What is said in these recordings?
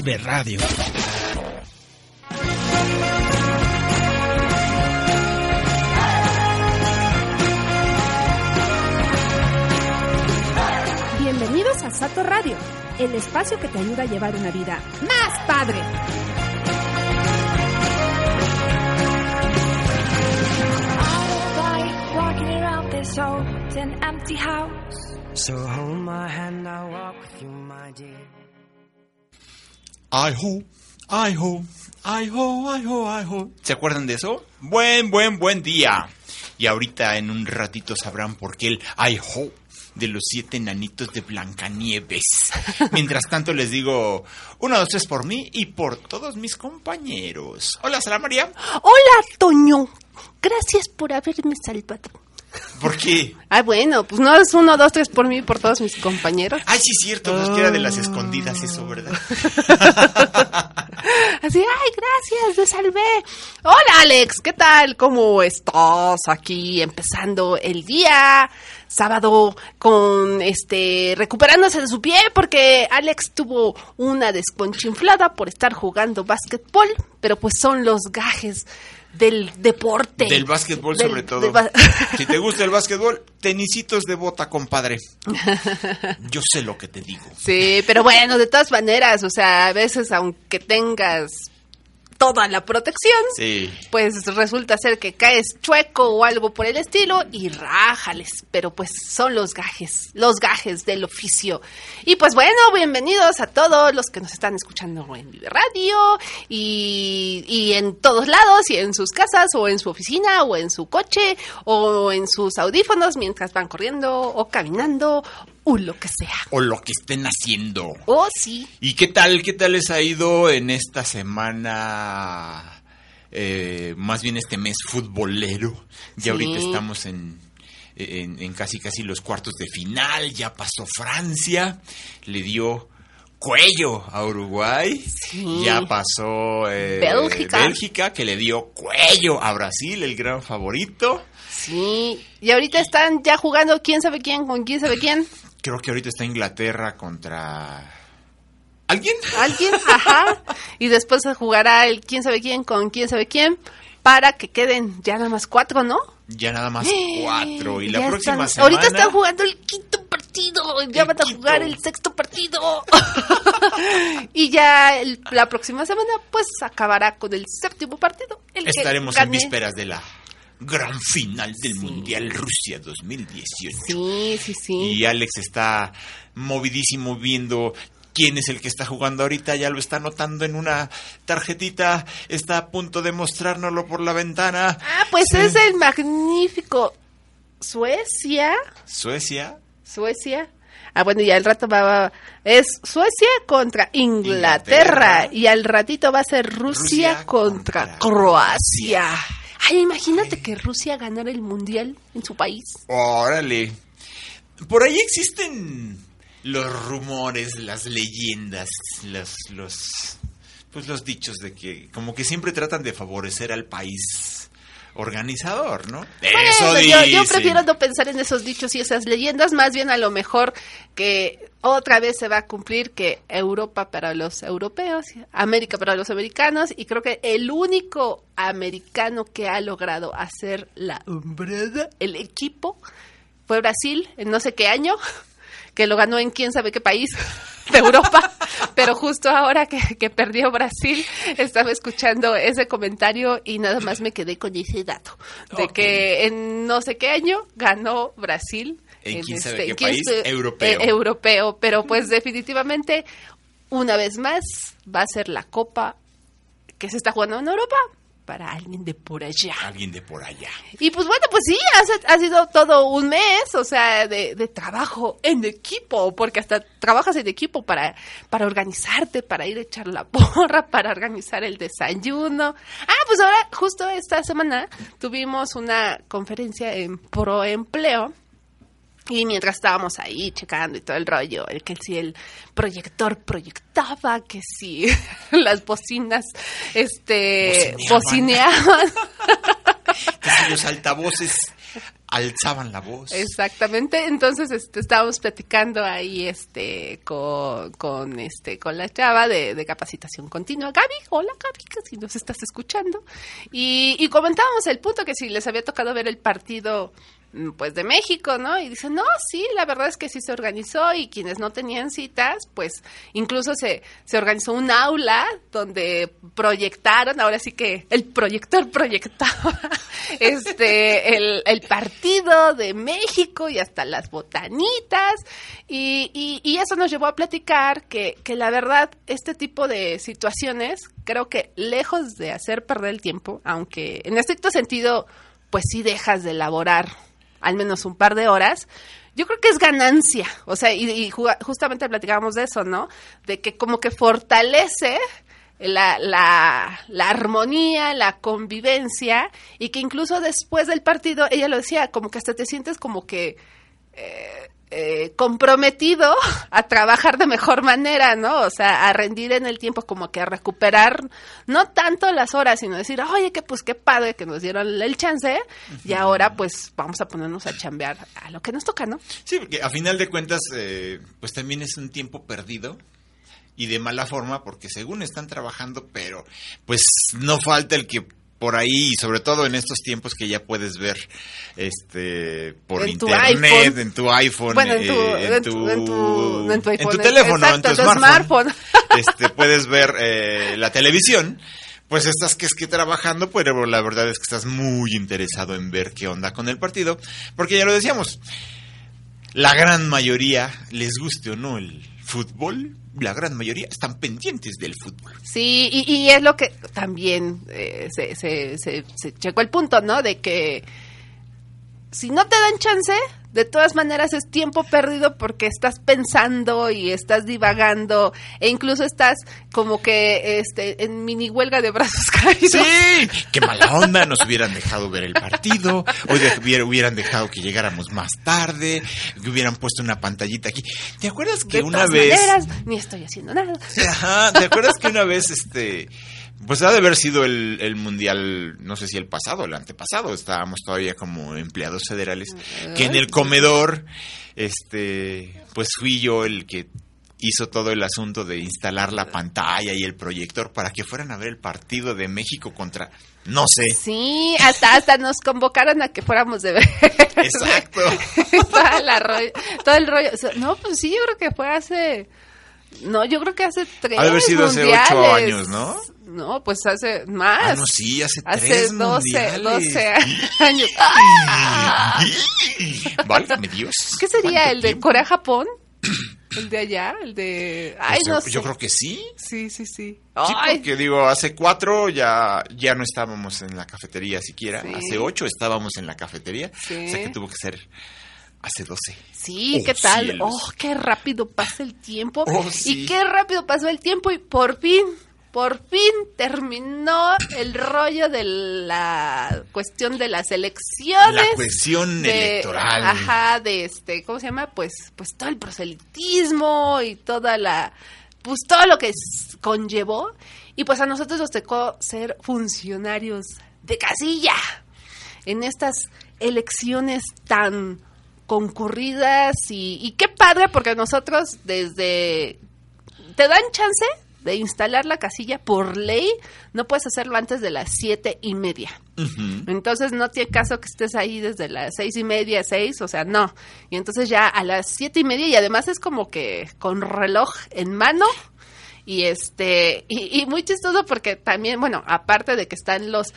Vive Radio. Bienvenidos a Sato Radio, el espacio que te ayuda a llevar una vida más padre. So hold my hand, I'll walk with you, my dear. Ay ho, ay ho, ay ho, ay ho, ay ho. ¿Se acuerdan de eso? Buen, buen, buen día. Y ahorita en un ratito sabrán por qué el ay ho de los siete enanitos de Blancanieves. Mientras tanto les digo, una, dos, tres por mí y por todos mis compañeros. Hola, Sara María. Hola, Toño. Gracias por haberme salvado. ¿Por qué? Ah, bueno, pues no es uno, dos, tres por mí y por todos mis compañeros. Ay, sí, es cierto, nos que era de las escondidas eso, ¿verdad? Así, ay, gracias, me salvé. Hola, Alex, ¿qué tal? ¿Cómo estás aquí empezando el día? Sábado con este recuperándose de su pie porque Alex tuvo una desconchinflada por estar jugando básquetbol, pero pues son los gajes del deporte. Del básquetbol Del- sobre todo. Si te gusta el básquetbol, tenisitos de bota, compadre. Yo sé lo que te digo. Sí, pero bueno, de todas maneras, o sea, a veces aunque tengas toda la protección, Sí. pues resulta ser que caes chueco o algo por el estilo y rájales, pero pues son los gajes, los gajes del oficio. Y pues bueno, bienvenidos a todos los que nos están escuchando en Vive Radio y, y en todos lados y en sus casas o en su oficina o en su coche o en sus audífonos mientras van corriendo o caminando o lo que sea. O lo que estén haciendo. Oh, sí. ¿Y qué tal, qué tal les ha ido en esta semana? eh, más bien este mes futbolero. Ya Sí. ahorita estamos en, en, en casi casi los cuartos de final. Ya pasó Francia. Le dio cuello a Uruguay. Sí. Ya pasó eh, Bélgica. Bélgica, que le dio cuello a Brasil, el gran favorito. Sí, y ahorita están ya jugando quién sabe quién con quién sabe quién. Creo que ahorita está Inglaterra contra... ¿Alguien? Alguien, ajá. Y después se jugará el quién sabe quién con quién sabe quién para que queden ya nada más cuatro, ¿no? Ya nada más cuatro. Y la próxima están- semana... Ahorita están jugando el quinto partido. Ya van a quinto. jugar el sexto partido. y ya el- la próxima semana, pues acabará con el séptimo partido. el que Estaremos en vísperas de la gran final del Mundial Rusia 2018. Sí, sí, sí. Y Alex está movidísimo viendo quién es el que está jugando ahorita, ya lo está anotando en una tarjetita, está a punto de mostrárnoslo por la ventana. Ah, pues Sí. es el magnífico Suecia. Suecia. Suecia. Ah, bueno, y al rato va, va- es Suecia contra Inglaterra, Inglaterra. y al ratito va a ser Rusia, Rusia contra, contra Croacia. Ay, imagínate que Rusia ganara el mundial en su país. Órale. Por ahí existen los rumores, las leyendas, los, los pues los dichos de que como que siempre tratan de favorecer al país organizador, ¿no? Bueno, yo, yo prefiero no pensar en esos dichos y esas leyendas, más bien a lo mejor que otra vez se va a cumplir que Europa para los europeos, América para los americanos, y creo que el único americano que ha logrado hacer la umbrella, el equipo, fue Brasil en no sé qué año, que lo ganó en quién sabe qué país de Europa, pero justo ahora que, que, perdió Brasil, estaba escuchando ese comentario y nada más me quedé con ese dato, de que en no sé qué año ganó Brasil. En, quién sabe qué país europeo. Eh, europeo, pero pues definitivamente, una vez más, va a ser la Copa que se está jugando en Europa para alguien de por allá. Alguien de por allá. Y pues bueno, pues sí, ha, ha sido todo un mes, o sea, de, de, trabajo en equipo, porque hasta trabajas en equipo para, para organizarte, para ir a echar la porra, para organizar el desayuno. Ah, pues ahora, justo esta semana tuvimos una conferencia en Proempleo y mientras estábamos ahí checando y todo el rollo, el que si el proyector proyectaba, que si las bocinas este bocineaban, que si los altavoces alzaban la voz. Exactamente, entonces este, estábamos platicando ahí este con, con este con la chava de, de, capacitación continua, Gaby, hola Gaby, que si nos estás escuchando, y, y comentábamos el punto que si les había tocado ver el partido pues de México, ¿no? Y dicen, no, sí, la verdad es que sí se organizó y quienes no tenían citas, pues incluso se, se organizó un aula donde proyectaron, ahora sí que el proyector proyectaba este, el, el partido de México y hasta las botanitas y, y, y eso nos llevó a platicar que, que la verdad este tipo de situaciones creo que lejos de hacer perder el tiempo, aunque en estricto sentido pues sí dejas de elaborar al menos un par de horas, yo creo que es ganancia. O sea, y, justamente platicábamos de eso, ¿no? De que como que fortalece la, la, la, armonía, la convivencia, y que incluso después del partido, ella lo decía, como que hasta te sientes como que... Eh, eh, comprometido a trabajar de mejor manera, ¿no? O sea, a rendir en el tiempo, como que a recuperar no tanto las horas, sino decir, oye, que pues qué padre que nos dieron el chance y ahora pues vamos a ponernos a chambear a lo que nos toca, ¿no? Sí, porque a final de cuentas, eh, pues también es un tiempo perdido y de mala forma porque según están trabajando, pero pues no falta el que por ahí, sobre todo en estos tiempos que ya puedes ver este por en internet, tu en tu iPhone, bueno, en, tu, eh, en, tu, en, tu, en, tu, en tu teléfono, exacto, en tu, smartphone, smartphone. este, puedes ver eh, la televisión. Pues estás que es que trabajando, pero la verdad es que estás muy interesado en ver qué onda con el partido, porque ya lo decíamos, la gran mayoría, les guste o no el fútbol, la gran mayoría están pendientes del fútbol. Sí, y, y es lo que también eh, se, se, se, se, checó el punto, ¿no? De que si no te dan chance, de todas maneras es tiempo perdido porque estás pensando y estás divagando e incluso estás como que este en mini huelga de brazos caídos. Sí, qué mala onda, nos hubieran dejado ver el partido, hoy hubieran dejado que llegáramos más tarde, que hubieran puesto una pantallita aquí. ¿Te acuerdas que de una todas vez maneras, ni estoy haciendo nada. Ajá, ¿te acuerdas que una vez este pues ha de haber sido el, el, mundial, no sé si el pasado, el antepasado, estábamos todavía como empleados federales, que en el comedor, este, pues fui yo el que hizo todo el asunto de instalar la pantalla y el proyector para que fueran a ver el partido de México contra, no sé. Sí, hasta, hasta nos convocaron a que fuéramos de ver. Exacto. Toda la rollo, todo el rollo. No, pues sí, yo creo que fue hace... No, yo creo que hace tres Ha de haber sido mundiales. hace ocho años, ¿no? No, pues hace más. Ah, no, sí, hace, hace tres 12, mundiales. 12 años. Válgame Dios. ¿Qué sería ¿Cuánto el de tiempo? Corea-Japón? ¿El de allá? ¿El de...? Ay, Pues yo, no sé. yo creo que sí. Sí, sí, sí. Sí, Ay, porque digo, hace cuatro ya, ya no estábamos en la cafetería siquiera. Sí. Hace ocho estábamos en la cafetería. Sí. O sea que tuvo que ser hace doce. Sí, Oh, ¿qué tal? cielos. Oh, qué rápido pasa el tiempo. Oh, sí. Y qué rápido pasó el tiempo y por fin, por fin terminó el rollo de la cuestión de las elecciones. La cuestión de- electoral. Ajá, de este, ¿cómo se llama? Pues, pues todo el proselitismo y toda la pues todo lo que conllevó. Y pues a nosotros nos tocó ser funcionarios de casilla en estas elecciones tan concurridas y, y qué padre porque nosotros desde te dan chance de instalar la casilla por ley, no puedes hacerlo antes de las siete y media. Entonces no tiene caso que estés ahí desde las seis y media, seis, o sea, no. Y entonces ya a las siete y media y además es como que con reloj en mano y este y, y muy chistoso porque también, bueno, aparte de que están los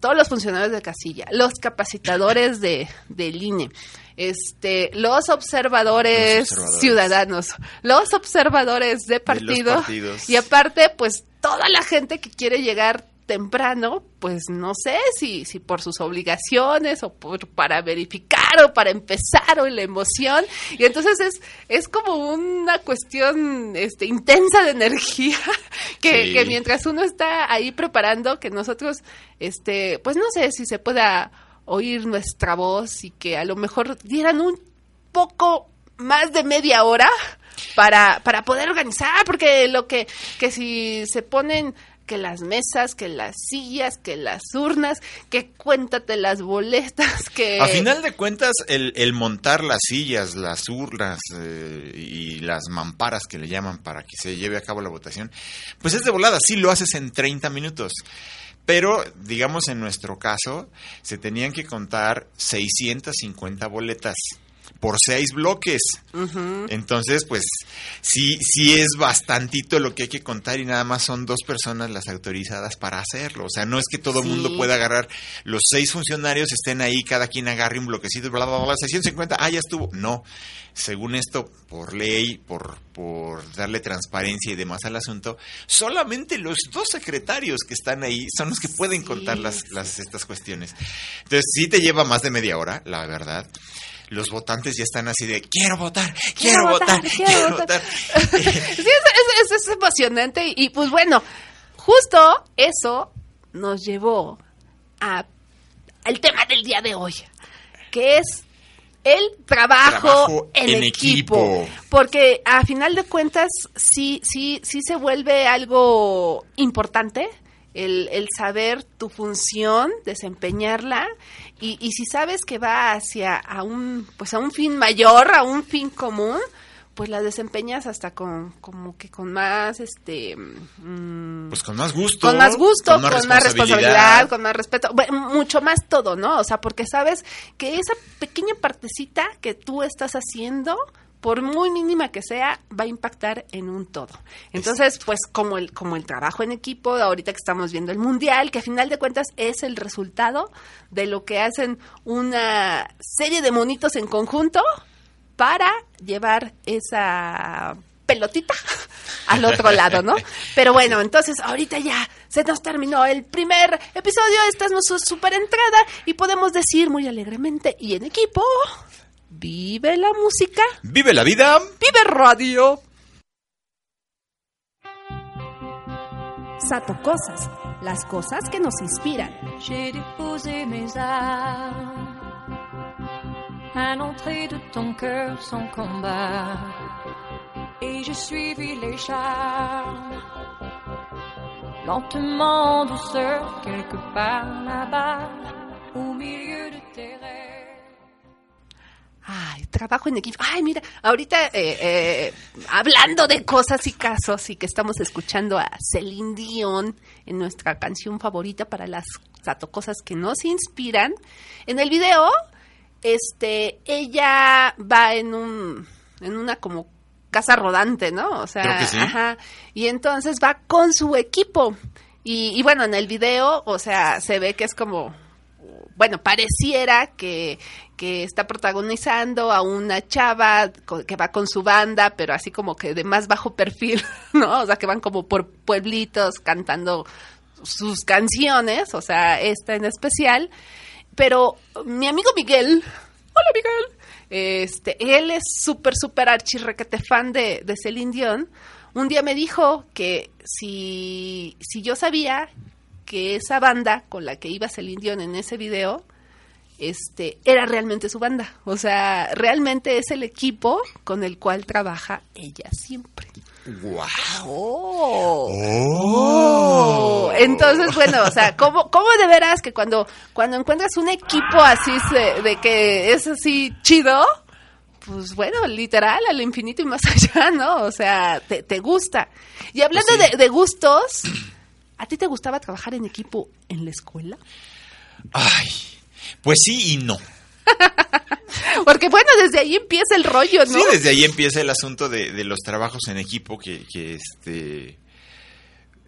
todos los funcionarios de casilla, los capacitadores de del INE, este, los observadores, Los observadores. ciudadanos, los observadores de partido partidos. y aparte, pues toda la gente que quiere llegar temprano, pues no sé si, si por sus obligaciones o por, para verificar o para empezar o la emoción. Y entonces es, es como una cuestión este, intensa de energía que, Sí. que mientras uno está ahí preparando, que nosotros, este, pues no sé si se pueda oír nuestra voz y que a lo mejor dieran un poco más de media hora para, para poder organizar, porque lo que, que si se ponen que las mesas, que las sillas, que las urnas, que cuéntate las boletas, que... A final de cuentas, el, el montar las sillas, las urnas eh, y las mamparas que le llaman para que se lleve a cabo la votación, pues es de volada, sí lo haces en 30 minutos. Pero, digamos, en nuestro caso, se tenían que contar 650 boletas por seis bloques. Entonces, pues, sí, sí es bastantito lo que hay que contar y nada más son dos personas las autorizadas para hacerlo. O sea, no es que todo el Sí. mundo pueda agarrar, los seis funcionarios estén ahí, cada quien agarre un bloquecito, bla, bla, bla, 650, ah, ya estuvo. No, según esto, por ley, por, por darle transparencia y demás al asunto, solamente los dos secretarios que están ahí son los que pueden Sí, contar las, las, estas cuestiones. Entonces, sí te lleva más de media hora, la verdad. Los votantes ya están así de, quiero votar, quiero, Quiero votar, votar, quiero quiero votar". votar. Sí, es, es- es- es emocionante y, pues bueno, justo eso nos llevó a al tema del día de hoy, que es el trabajo, Trabajo en, en equipo. equipo. Porque a final de cuentas sí, sí, sí se vuelve algo importante. El, el saber tu función, desempeñarla, y, y si sabes que va hacia a un, pues a un fin mayor, a un fin común, pues la desempeñas hasta con, como que con más, este, mm, Pues con más gusto. con más gusto, con más, responsabilidad, responsabilidad. con más respeto, bueno, mucho más todo, ¿no? O sea, porque sabes que esa pequeña partecita que tú estás haciendo, por muy mínima que sea, va a impactar en un todo. Entonces, pues como el como el trabajo en equipo, ahorita que estamos viendo el mundial, que a final de cuentas es el resultado de lo que hacen una serie de monitos en conjunto para llevar esa pelotita al otro lado, ¿no? Pero bueno, entonces ahorita ya se nos terminó el primer episodio, esta es nuestra super entrada y podemos decir muy alegremente y en equipo, vive la música, Vive la vida. vive radio. Sato Cosas, las cosas que nos inspiran. J'ai déposé mes armes à l'entrée de ton cœur sans combat. Et j'ai suivi les charmes, lentement en douceur, quelque part là-bas, au milieu de tes rêves. Ay, trabajo en equipo. Ay, mira, ahorita eh, eh, hablando de cosas y casos y que estamos escuchando a Celine Dion en nuestra canción favorita para las cosas que nos inspiran. En el video, este, ella va en un, en una como casa rodante, ¿no? O sea, Creo que sí. ajá. Y entonces va con su equipo. Y, y bueno, en el video, o sea, se ve que es como bueno, pareciera que, que está protagonizando a una chava que va con su banda, pero así como que de más bajo perfil, ¿no? O sea, que van como por pueblitos cantando sus canciones, o sea, esta en especial. Pero mi amigo Miguel, hola Miguel, este, él es súper, súper archirrequete fan de, de Celine Dion. Un día me dijo que si, si yo sabía que esa banda con la que iba Celine Dion en ese video este era realmente su banda, o sea, realmente es el equipo con el cual trabaja ella siempre. Oh. Oh. Entonces, bueno, o sea, ¿cómo, cómo de veras que cuando, cuando encuentras un equipo así de, de que es así chido, pues bueno, literal, al infinito y más allá, ¿no? O sea, te, te gusta. Y hablando Pues sí. de, de gustos, ¿a ti te gustaba trabajar en equipo en la escuela? Ay, pues sí y no. Porque bueno, desde ahí empieza el rollo, ¿no? Sí, desde ahí empieza el asunto de, de los trabajos en equipo que, que este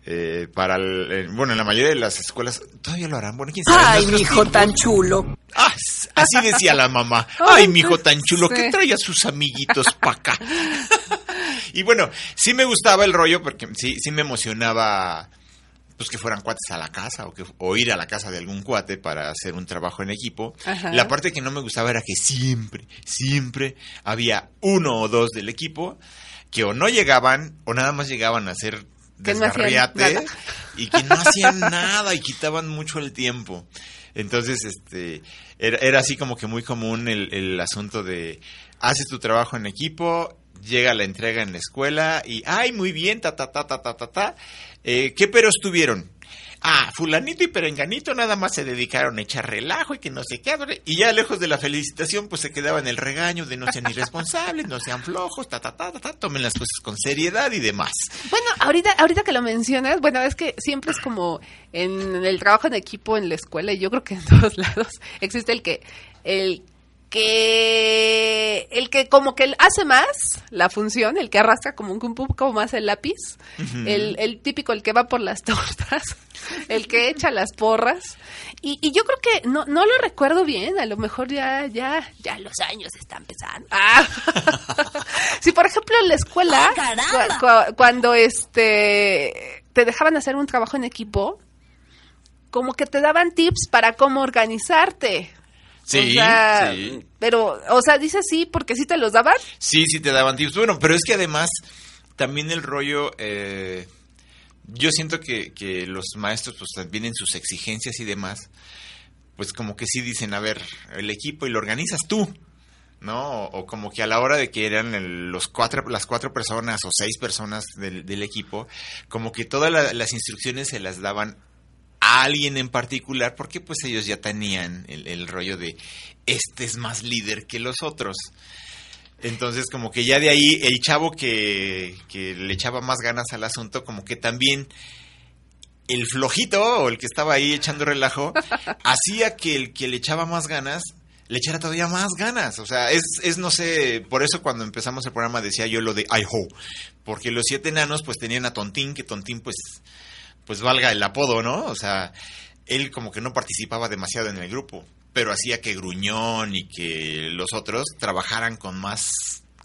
eh, para el, eh, bueno en la mayoría de las escuelas todavía lo harán bueno quién sabe Ay, En mi nuestros hijo tiempos- tan chulo. Ah, así decía la mamá. Ay, mi hijo tan chulo, que trae a sus amiguitos pa' acá. y bueno, sí me gustaba el rollo porque sí, sí me emocionaba pues que fueran cuates a la casa o, que, o ir a la casa de algún cuate para hacer un trabajo en equipo. Ajá. La parte que no me gustaba era que siempre, siempre había uno o dos del equipo que o no llegaban o nada más llegaban a hacer no desgarriate y que no hacían nada y quitaban mucho el tiempo. Entonces, este, era, era así como que muy común el, el asunto de haces tu trabajo en equipo, llega la entrega en la escuela y, ay, muy bien, ta, ta, ta, ta, ta, ta, ta. Eh, ¿Qué peros tuvieron? Ah, fulanito y perenganito nada más se dedicaron a echar relajo y que no sé qué. Y ya lejos de la felicitación, pues se quedaba en el regaño de no sean irresponsables, no sean flojos, ta, ta, ta, ta, ta, tomen las cosas con seriedad y demás. Bueno, ahorita, ahorita que lo mencionas, bueno, es que siempre es como en el trabajo en equipo en la escuela, y yo creo que en todos lados existe el que, el que, el que como que hace más la función, el que arrastra como un, un poco más el lápiz, el, el típico, el que va por las tortas, el que echa las porras, y, y yo creo que no, no lo recuerdo bien, a lo mejor ya, ya, ya los años están pesando. Ah. si por ejemplo en la escuela, cu- cu- cuando este te dejaban hacer un trabajo en equipo, como que te daban tips para cómo organizarte. Sí, o sea, sí. Pero, o sea, dice sí porque sí te los daban. Sí, sí te daban tips. Bueno, pero es que además también el rollo, eh, yo siento que, que los maestros pues también en sus exigencias y demás, pues como que sí dicen, a ver, el equipo y lo organizas tú, ¿no? O, o como que a la hora de que eran el- los cuatro, las cuatro personas o seis personas del, del equipo, como que todas la- las instrucciones se las daban a alguien en particular, porque pues ellos ya tenían el, el rollo de este es más líder que los otros. Entonces, como que ya de ahí el chavo que, que le echaba más ganas al asunto, como que también el flojito o el que estaba ahí echando relajo, hacía que el que le echaba más ganas le echara todavía más ganas. O sea, es, es no sé, por eso cuando empezamos el programa decía yo lo de I-Ho, porque los siete enanos pues tenían a Tontín, que Tontín pues, pues valga el apodo, ¿no? O sea, él como que no participaba demasiado en el grupo, pero hacía que Gruñón y que los otros trabajaran con más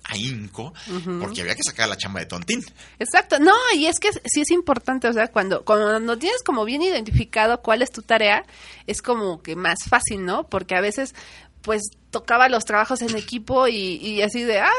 ahínco, porque había que sacar la chamba de Tontín. Exacto, no, y es que sí es importante, o sea, cuando, cuando tienes como bien identificado cuál es tu tarea, es como que más fácil, ¿no? Porque a veces, pues, tocaba los trabajos en equipo y, y así de, ay,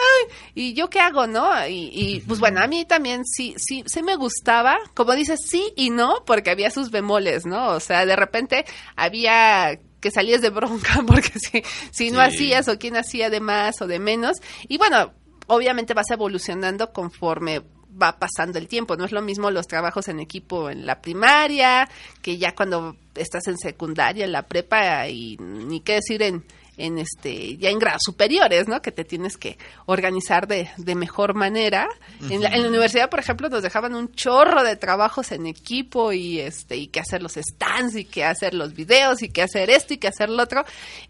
¿y yo qué hago, no? Y, y, pues bueno, a mí también sí, sí, sí me gustaba, como dices, sí y no, porque había sus bemoles, ¿no? O sea, de repente había que salías de bronca porque si, si no Sí. hacías o quién hacía de más o de menos. Y bueno, obviamente vas evolucionando conforme va pasando el tiempo. No es lo mismo los trabajos en equipo en la primaria, que ya cuando estás en secundaria, en la prepa y ni qué decir en en este ya en grados superiores, ¿no? Que te tienes que organizar de, de mejor manera. en, la, en la universidad, por ejemplo, nos dejaban un chorro de trabajos en equipo y este y que hacer los stands y que hacer los videos y que hacer esto y que hacer lo otro.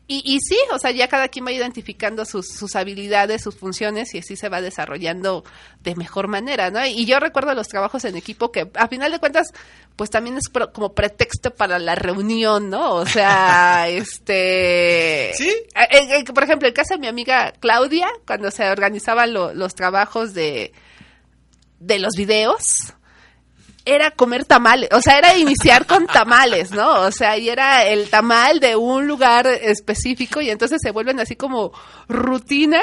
Y, y sí, o sea, ya cada quien va identificando sus, sus habilidades, sus funciones y así se va desarrollando de mejor manera, ¿no? Y yo recuerdo los trabajos en equipo que a final de cuentas, pues también es pro- como pretexto para la reunión, ¿no? O sea, este... Sí. Eh, eh, por ejemplo, el caso de mi amiga Claudia, cuando se organizaban lo- los trabajos de, de los videos, era comer tamales, o sea, era iniciar con tamales, ¿no? O sea, y era el tamal de un lugar específico y entonces se vuelven así como rutinas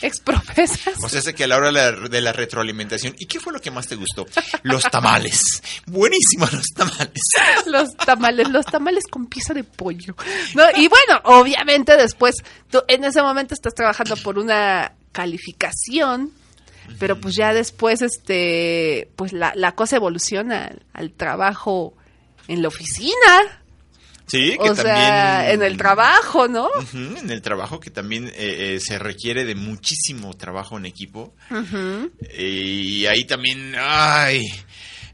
exprofesas. O sea, sé que a la hora de la, de la retroalimentación, ¿y qué fue lo que más te gustó? Los tamales. Buenísimos los tamales. los tamales, los tamales con pieza de pollo. ¿no? Y bueno, obviamente después, tú en ese momento estás trabajando por una calificación pero pues ya después, este, pues la, la cosa evoluciona al, al trabajo en la oficina, Sí, que o también... sea, en el trabajo, ¿no? En el trabajo que también eh, eh, se requiere de muchísimo trabajo en equipo. Eh, y ahí también, ay,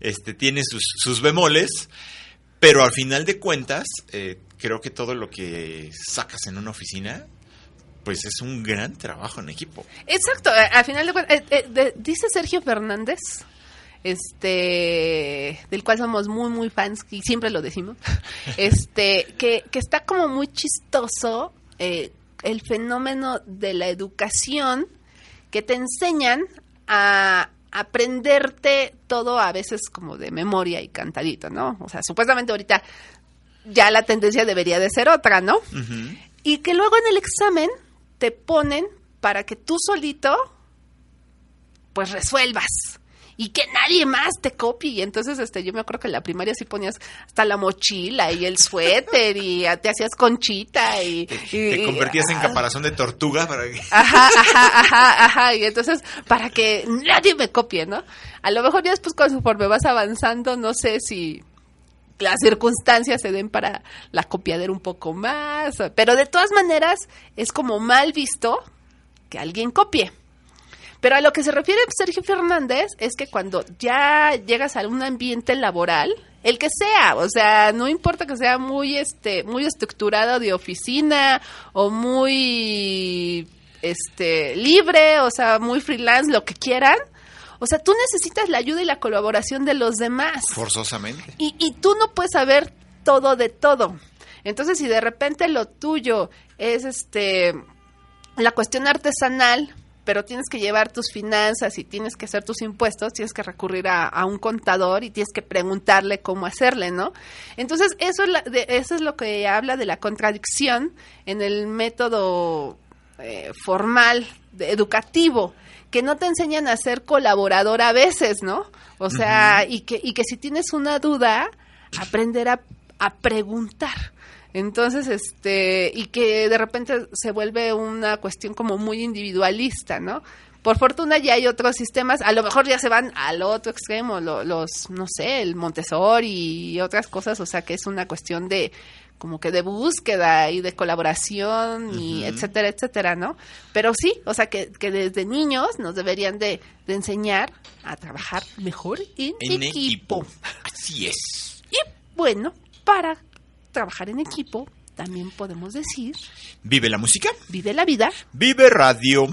este, tiene sus, sus bemoles, pero al final de cuentas, eh, creo que todo lo que sacas en una oficina, pues es un gran trabajo en equipo. Exacto, al final de cuentas, eh, dice Sergio Fernández, este, del cual somos muy, muy fans y siempre lo decimos, este, que, que está como muy chistoso eh, el fenómeno de la educación que te enseñan a aprenderte todo a veces como de memoria y cantadito, ¿no? O sea, supuestamente ahorita ya la tendencia debería de ser otra, ¿no? Y que luego en el examen te ponen para que tú solito pues resuelvas y que nadie más te copie y entonces este yo me acuerdo que en la primaria sí ponías hasta la mochila y el suéter y te hacías conchita y, y- Te convertías en ah, caparazón de tortuga para que... Ajá, ajá, ajá, ajá. Y entonces, para que nadie me copie, ¿no? A lo mejor ya después, conforme vas avanzando, no sé si las circunstancias se den para la copiadera un poco más. Pero de todas maneras, es como mal visto que alguien copie. Pero a lo que se refiere Sergio Fernández es que cuando ya llegas a un ambiente laboral, el que sea, o sea, no importa que sea muy este muy estructurado de oficina o muy este libre, o sea, muy freelance, lo que quieran. O sea, tú necesitas la ayuda y la colaboración de los demás. Forzosamente. Y, y tú no puedes saber todo de todo. Entonces, si de repente lo tuyo es este la cuestión artesanal, pero tienes que llevar tus finanzas y tienes que hacer tus impuestos, tienes que recurrir a, a un contador y tienes que preguntarle cómo hacerle, ¿no? Entonces, eso es, la- de- eso es lo que habla de la contradicción en el método eh, formal, de- educativo, que no te enseñan a ser colaborador a veces, ¿no? O sea, y, que, y que si tienes una duda, aprender a, a preguntar. Entonces, este, y que de repente se vuelve una cuestión como muy individualista, ¿no? Por fortuna ya hay otros sistemas, a lo mejor ya se van al otro extremo, lo- los, no sé, el Montessori y otras cosas, o sea que es una cuestión de, como que de búsqueda y de colaboración y etcétera, etcétera, ¿no? Pero sí, o sea que, que desde niños nos deberían de, de enseñar a trabajar mejor en, En equipo. equipo. Así es. Y bueno, para trabajar en equipo, también podemos decir, Vive la música. vive la vida. Vive radio.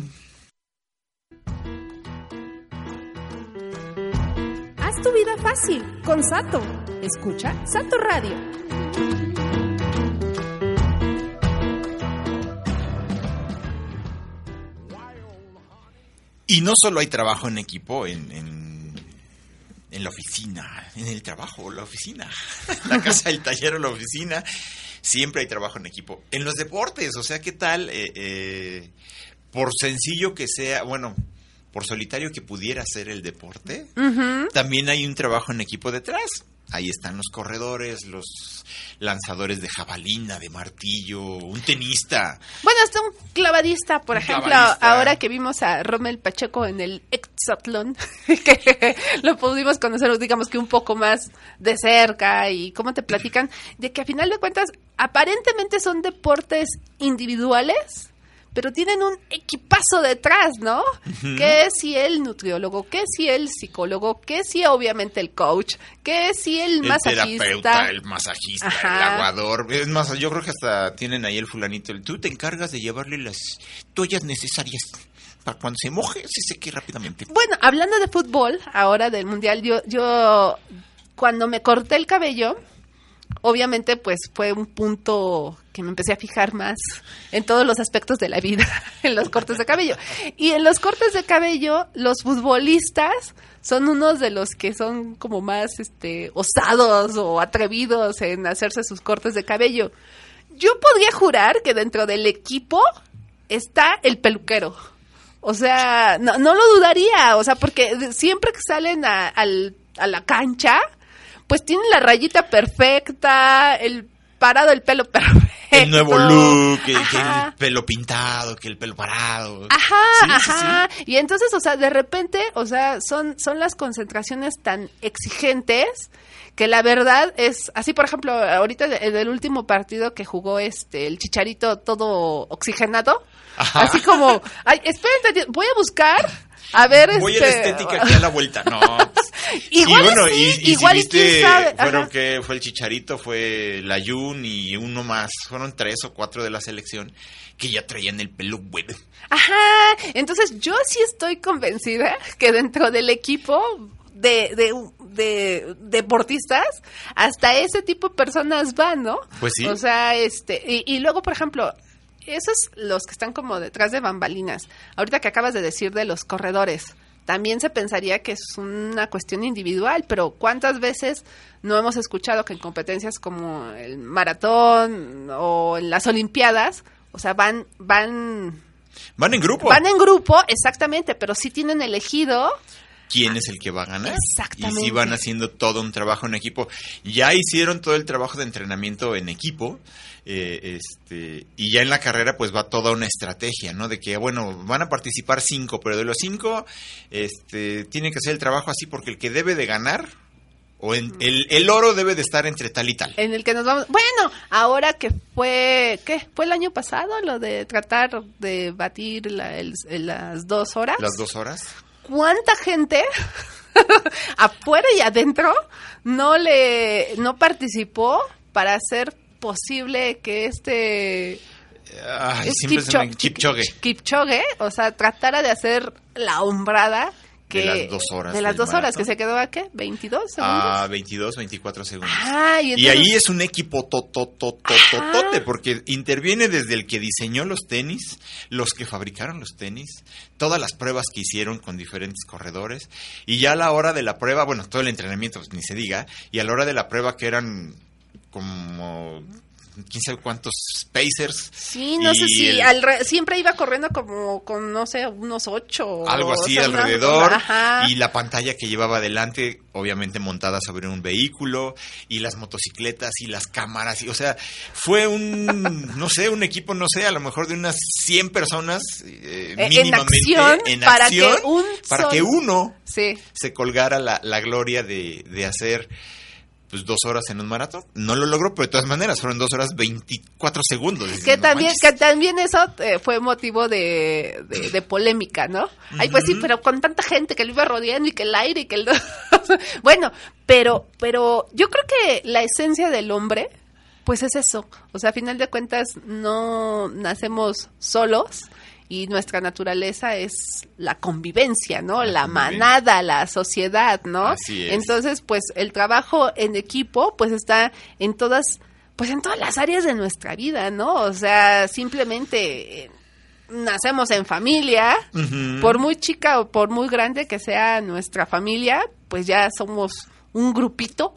Haz tu vida fácil con Sato. Escucha Sato Radio. Y no solo hay trabajo en equipo, en, en, en la oficina, en el trabajo, la oficina, la casa, el taller o la oficina, siempre hay trabajo en equipo. En los deportes, o sea, ¿qué tal? Eh, eh, por sencillo que sea, bueno, por solitario que pudiera ser el deporte, también hay un trabajo en equipo detrás. Ahí están los corredores, los lanzadores de jabalina, de martillo, un tenista. Bueno, hasta un clavadista, por Un ejemplo, clavadista. ahora que vimos a Rommel Pacheco en el Exatlón, que lo pudimos conocer, digamos que un poco más de cerca y cómo te platican, de que a final de cuentas aparentemente son deportes individuales, pero tienen un equipazo detrás, ¿no? Que si el nutriólogo, que si el psicólogo, que si obviamente el coach, que si el, el masajista. terapeuta, el masajista, Ajá. el aguador. Es más, yo creo que hasta tienen ahí el fulanito. el, Tú te encargas de llevarle las toallas necesarias para cuando se moje, se seque rápidamente. Bueno, hablando de fútbol, ahora del mundial, yo, yo cuando me corté el cabello, obviamente pues fue un punto que me empecé a fijar más en todos los aspectos de la vida, en los cortes de cabello. Y en los cortes de cabello, los futbolistas son unos de los que son como más este osados o atrevidos en hacerse sus cortes de cabello. Yo podría jurar que dentro del equipo está el peluquero. O sea, no, no lo dudaría, o sea, porque siempre que salen a, al- a la cancha, pues tienen la rayita perfecta, el parado el pelo el nuevo look, que, que Ajá. el pelo pintado, que el pelo parado. Ajá, Sí, sí, ajá. Y entonces, o sea, de repente, o sea, son, son las concentraciones tan exigentes que la verdad es, así por ejemplo, ahorita el último partido que jugó este, el chicharito todo oxigenado, Ajá. así como, ay, espérate, voy a buscar, a ver, Voy a la este, estética aquí a la vuelta. No. Igual y bueno, sí, y, y igual si viste, sabe, fueron que fue el Chicharito, fue la Jun y uno más. Fueron tres o cuatro de la selección que ya traían el pelo bueno. Ajá, entonces yo sí estoy convencida que dentro del equipo de, de, de deportistas, hasta ese tipo de personas van, ¿no? Pues sí. O sea, este, y, y luego, por ejemplo, esos los que están como detrás de bambalinas. Ahorita que acabas de decir de los corredores, también se pensaría que es una cuestión individual, pero ¿cuántas veces no hemos escuchado que en competencias como el maratón o en las olimpiadas, o sea, van, van Van en grupo. Van en grupo, exactamente, pero sí tienen elegido. Quién es el que va a ganar. Exactamente. Y si van haciendo todo un trabajo en equipo. Ya hicieron todo el trabajo de entrenamiento en equipo. eh, este, y ya en la carrera pues va toda una estrategia, ¿no? De que, bueno, van a participar cinco, pero de los cinco, este, tiene que ser el trabajo así porque el que debe de ganar, o en, el, el oro debe de estar entre tal y tal. En el que nos vamos. Bueno, ahora que fue. ¿Qué? ¿Fue el año pasado lo de tratar de batir la- el- las dos horas? Las dos horas. ¿Cuánta gente afuera y adentro no le no participó para hacer posible que este Ay, es siempre se me- Kipcho- Kipchoge. Kipchoge, o sea, tratara de hacer la hombrada que De las dos horas de las dos horas que se quedó a qué 22 segundos A 22, 24 segundos. Ah, y, ahí es un equipo tototototote, Ajá. porque interviene desde el que diseñó los tenis, los que fabricaron los tenis, todas las pruebas que hicieron con diferentes corredores, y ya a la hora de la prueba, bueno, todo el entrenamiento, pues, ni se diga, y a la hora de la prueba que eran como quién sabe cuántos Pacers. Sí, no sé si el- siempre iba corriendo como con, no sé, unos ocho. algo o así sea, alrededor y la pantalla que llevaba adelante obviamente montada sobre un vehículo y las motocicletas y las cámaras y o sea fue un no sé un equipo no sé a lo mejor de unas 100 personas eh, Eh, en mínimamente acción, en para acción, que un para sol- que uno Sí. se colgara la, la gloria de, de hacer pues dos horas en un maratón no lo logró pero de todas maneras fueron dos horas 24 segundos Que "No también, manches". que también eso eh, fue motivo de, de, de polémica, ¿no? Ay, pues sí, pero con tanta gente que lo iba rodeando y que el aire y que el... bueno, pero, pero yo creo que la esencia del hombre, pues es eso. O sea, a final de cuentas, no nacemos solos y nuestra naturaleza es la convivencia, ¿no? La manada, la sociedad, ¿no? Así es. Entonces, pues el trabajo en equipo, pues está en todas, pues en todas las áreas de nuestra vida, ¿no? O sea, simplemente eh, nacemos en familia, por muy chica o por muy grande que sea nuestra familia, pues ya somos un grupito.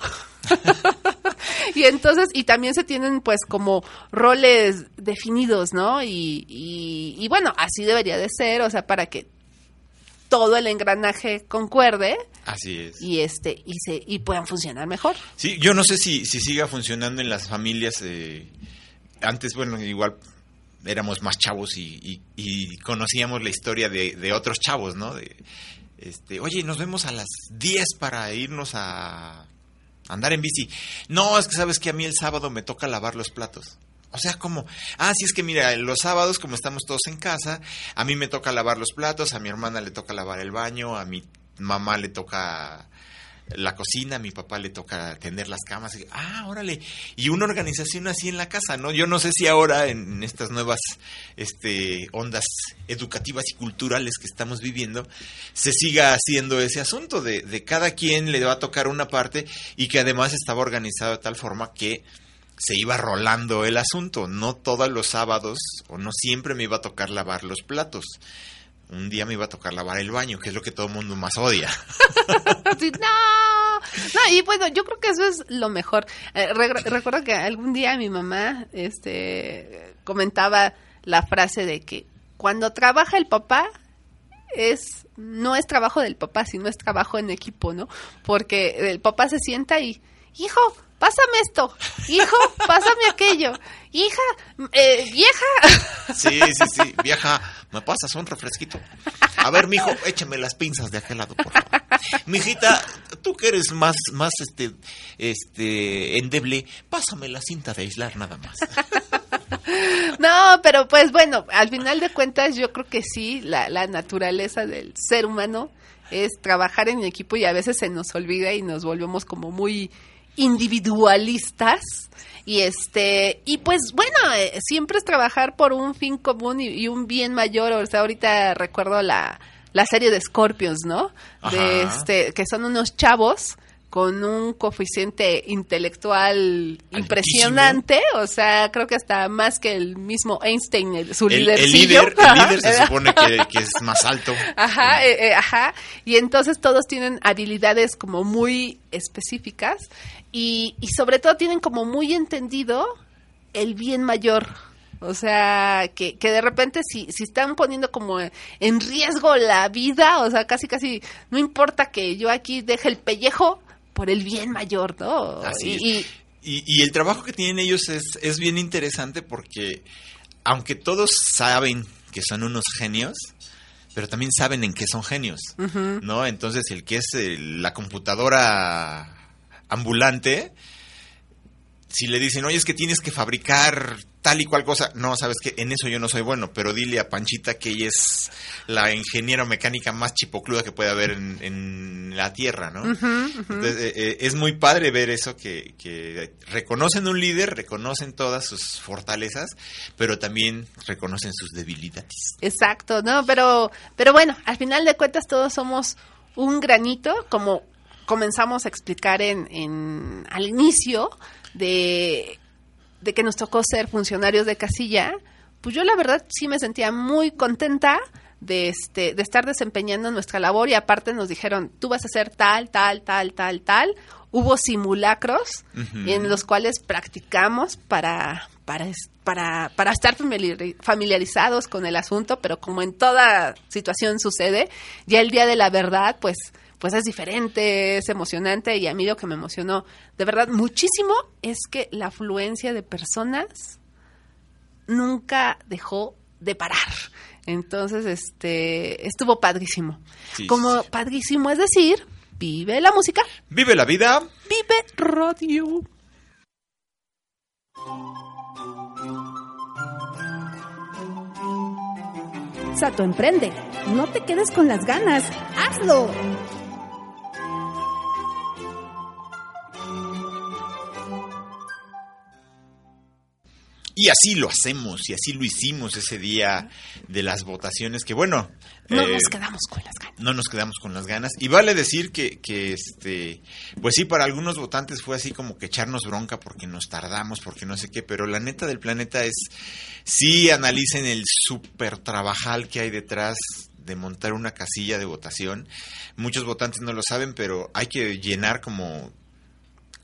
y entonces, y también se tienen pues como roles definidos, ¿no? Y, y, y bueno, así debería de ser, o sea, para que todo el engranaje concuerde así es y este y se y puedan funcionar mejor. Sí, yo no sé si, si siga funcionando en las familias. eh, antes, bueno, igual éramos más chavos y, y- y conocíamos la historia de, de otros chavos, ¿no? De, este, oye, nos vemos a las 10 para irnos a andar en bici. No, es que sabes que a mí el sábado me toca lavar los platos. O sea, como, ah, sí, es que mira, los sábados, como estamos todos en casa, a mí me toca lavar los platos, a mi hermana le toca lavar el baño, a mi mamá le toca la cocina, a mi papá le toca atender las camas. Y, ah, órale. Y una organización así en la casa, ¿no? Yo no sé si ahora en estas nuevas este, ondas educativas y culturales que estamos viviendo, se siga haciendo ese asunto de, de cada quien le va a tocar una parte y que además estaba organizado de tal forma que se iba rolando el asunto. No todos los sábados o no siempre me iba a tocar lavar los platos. Un día me iba a tocar lavar el baño, que es lo que todo el mundo más odia. No, no, y bueno, yo creo que eso es lo mejor. Eh, re- recuerdo que algún día mi mamá este, comentaba la frase de que cuando trabaja el papá es no es trabajo del papá, sino es trabajo en equipo, ¿no? Porque el papá se sienta y, hijo, pásame esto, hijo, pásame aquello, hija, eh, vieja. Sí, sí, sí. Vieja, ¿me pasas un refresquito? A ver, mijo, échame las pinzas de aquel lado, por favor. Mijita, tú que eres más, más, este, este, endeble, pásame la cinta de aislar nada más. No, pero pues bueno, al final de cuentas yo creo que sí, la, la naturaleza del ser humano es trabajar en equipo y a veces se nos olvida y nos volvemos como muy individualistas y este y pues bueno eh, siempre es trabajar por un fin común y, y un bien mayor. O sea ahorita recuerdo la, la serie de Scorpions no de este que son unos chavos con un coeficiente intelectual impresionante, o sea, creo que hasta más que el mismo Einstein, el- su El, líder, el líder se supone que, que es más alto. Ajá, eh, eh, ajá. Y entonces todos tienen habilidades como muy específicas y, y sobre todo tienen como muy entendido el bien mayor. O sea, que, que de repente si, si están poniendo como en riesgo la vida, o sea, casi casi no importa que yo aquí deje el pellejo por el bien mayor, ¿no? Así y, es. y- el trabajo que tienen ellos es, es bien interesante porque, aunque todos saben que son unos genios, pero también saben en qué son genios, ¿no? Entonces, el que es eh, la computadora ambulante, si le dicen, oye, es que tienes que fabricar tal y cual cosa, no, sabes que en eso yo no soy bueno, pero dile a Panchita que ella es la ingeniera mecánica más chipocluda que puede haber en, en la Tierra, ¿no? Entonces, eh, eh, es muy padre ver eso, que, que reconocen un líder, reconocen todas sus fortalezas, pero también reconocen sus debilidades. Exacto, ¿no? Pero, pero bueno, al final de cuentas todos somos un granito, como comenzamos a explicar en, en al inicio de, de que nos tocó ser funcionarios de casilla, pues yo la verdad sí me sentía muy contenta de este de estar desempeñando nuestra labor y aparte nos dijeron tú vas a hacer tal tal tal tal tal hubo simulacros en los cuales practicamos para para para para estar familiari- familiarizados con el asunto pero como en toda situación sucede ya el día de la verdad pues pues es diferente, es emocionante y a mí lo que me emocionó de verdad muchísimo es que la afluencia de personas nunca dejó de parar. Entonces, este, estuvo padrísimo. Sí, Como sí, padrísimo es decir, vive la música, Vive la vida. vive radio. Sato emprende. No te quedes con las ganas. ¡Hazlo! Y así lo hacemos, y así lo hicimos ese día de las votaciones, que bueno, No eh, nos quedamos con las ganas. no nos quedamos con las ganas. Y vale decir que, que, este, pues sí, para algunos votantes fue así como que echarnos bronca porque nos tardamos, porque no sé qué, pero la neta del planeta es, sí analicen el súper trabajal que hay detrás de montar una casilla de votación. Muchos votantes no lo saben, pero hay que llenar como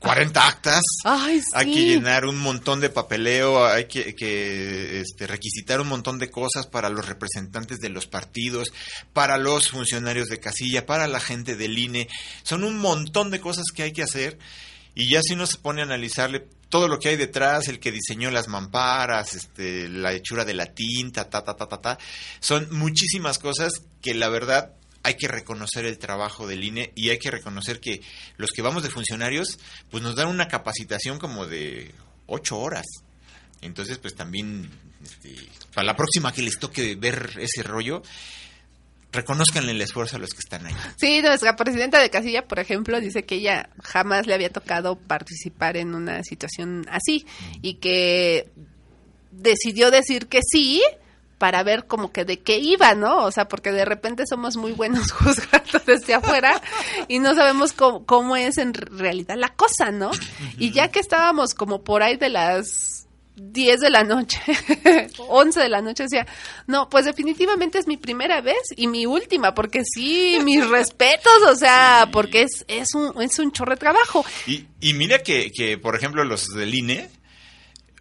40 actas. Ay, sí. Hay que llenar un montón de papeleo, hay que, que, este, requisitar un montón de cosas para los representantes de los partidos, para los funcionarios de casilla, para la gente del INE. Son un montón de cosas que hay que hacer y ya si uno se pone a analizarle todo lo que hay detrás, el que diseñó las mamparas, este, la hechura de la tinta, ta, ta, ta, ta, ta, son muchísimas cosas que la verdad hay que reconocer el trabajo del INE y hay que reconocer que los que vamos de funcionarios, pues nos dan una capacitación como de ocho horas. Entonces, pues también, este, para la próxima que les toque ver ese rollo, reconozcan el esfuerzo a los que están ahí. Sí, nuestra presidenta de casilla, por ejemplo, dice que ella jamás le había tocado participar en una situación así y que decidió decir que sí para ver como que de qué iba, ¿no? O sea, porque de repente somos muy buenos juzgando desde afuera y no sabemos cómo, cómo es en realidad la cosa, ¿no? Y ya que estábamos como por ahí de las 10 de la noche, 11 de la noche, decía, no, pues definitivamente es mi primera vez y mi última, porque sí, mis respetos, o sea, porque es, es, un, es un chorro de trabajo. Y, y mira que, que, por ejemplo, los del INE,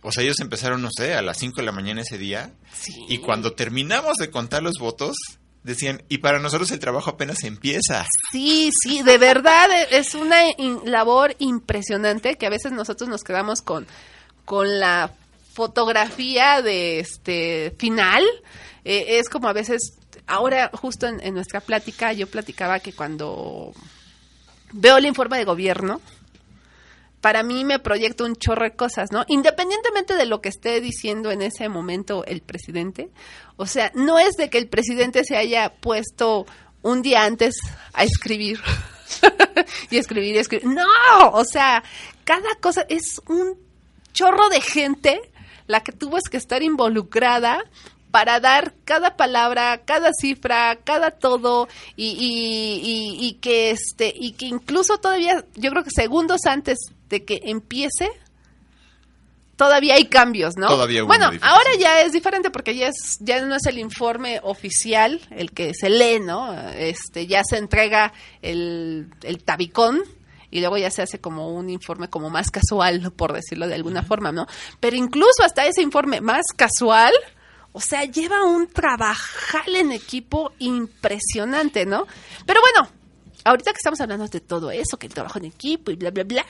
o sea, ellos empezaron, no sé, a las 5 de la mañana ese día, Sí. y cuando terminamos de contar los votos, decían, y para nosotros el trabajo apenas empieza. Sí, sí, de verdad e- es una in- labor impresionante que a veces nosotros nos quedamos con, con la fotografía de este final. Eh, es como a veces, ahora justo en, en nuestra plática, yo platicaba que cuando veo el informe de gobierno, para mí me proyecta un chorro de cosas, ¿no? Independientemente de lo que esté diciendo en ese momento el presidente. O sea, no es de que el presidente se haya puesto un día antes a escribir y escribir y escribir. No, o sea, cada cosa es un chorro de gente la que tuvo que estar involucrada para dar cada palabra, cada cifra, cada todo y, y, y- y que este y que incluso todavía yo creo que segundos antes de que empiece todavía hay cambios, ¿no? Todavía bueno, ahora ya es diferente porque ya es ya no es el informe oficial el que se lee, ¿no? Este ya se entrega el, el tabicón y luego ya se hace como un informe como más casual, por decirlo de alguna forma, ¿no? Pero incluso hasta ese informe más casual, o sea, lleva un trabajal en equipo impresionante, ¿no? Pero bueno, ahorita que estamos hablando de todo eso, que el trabajo en equipo y bla, bla, bla,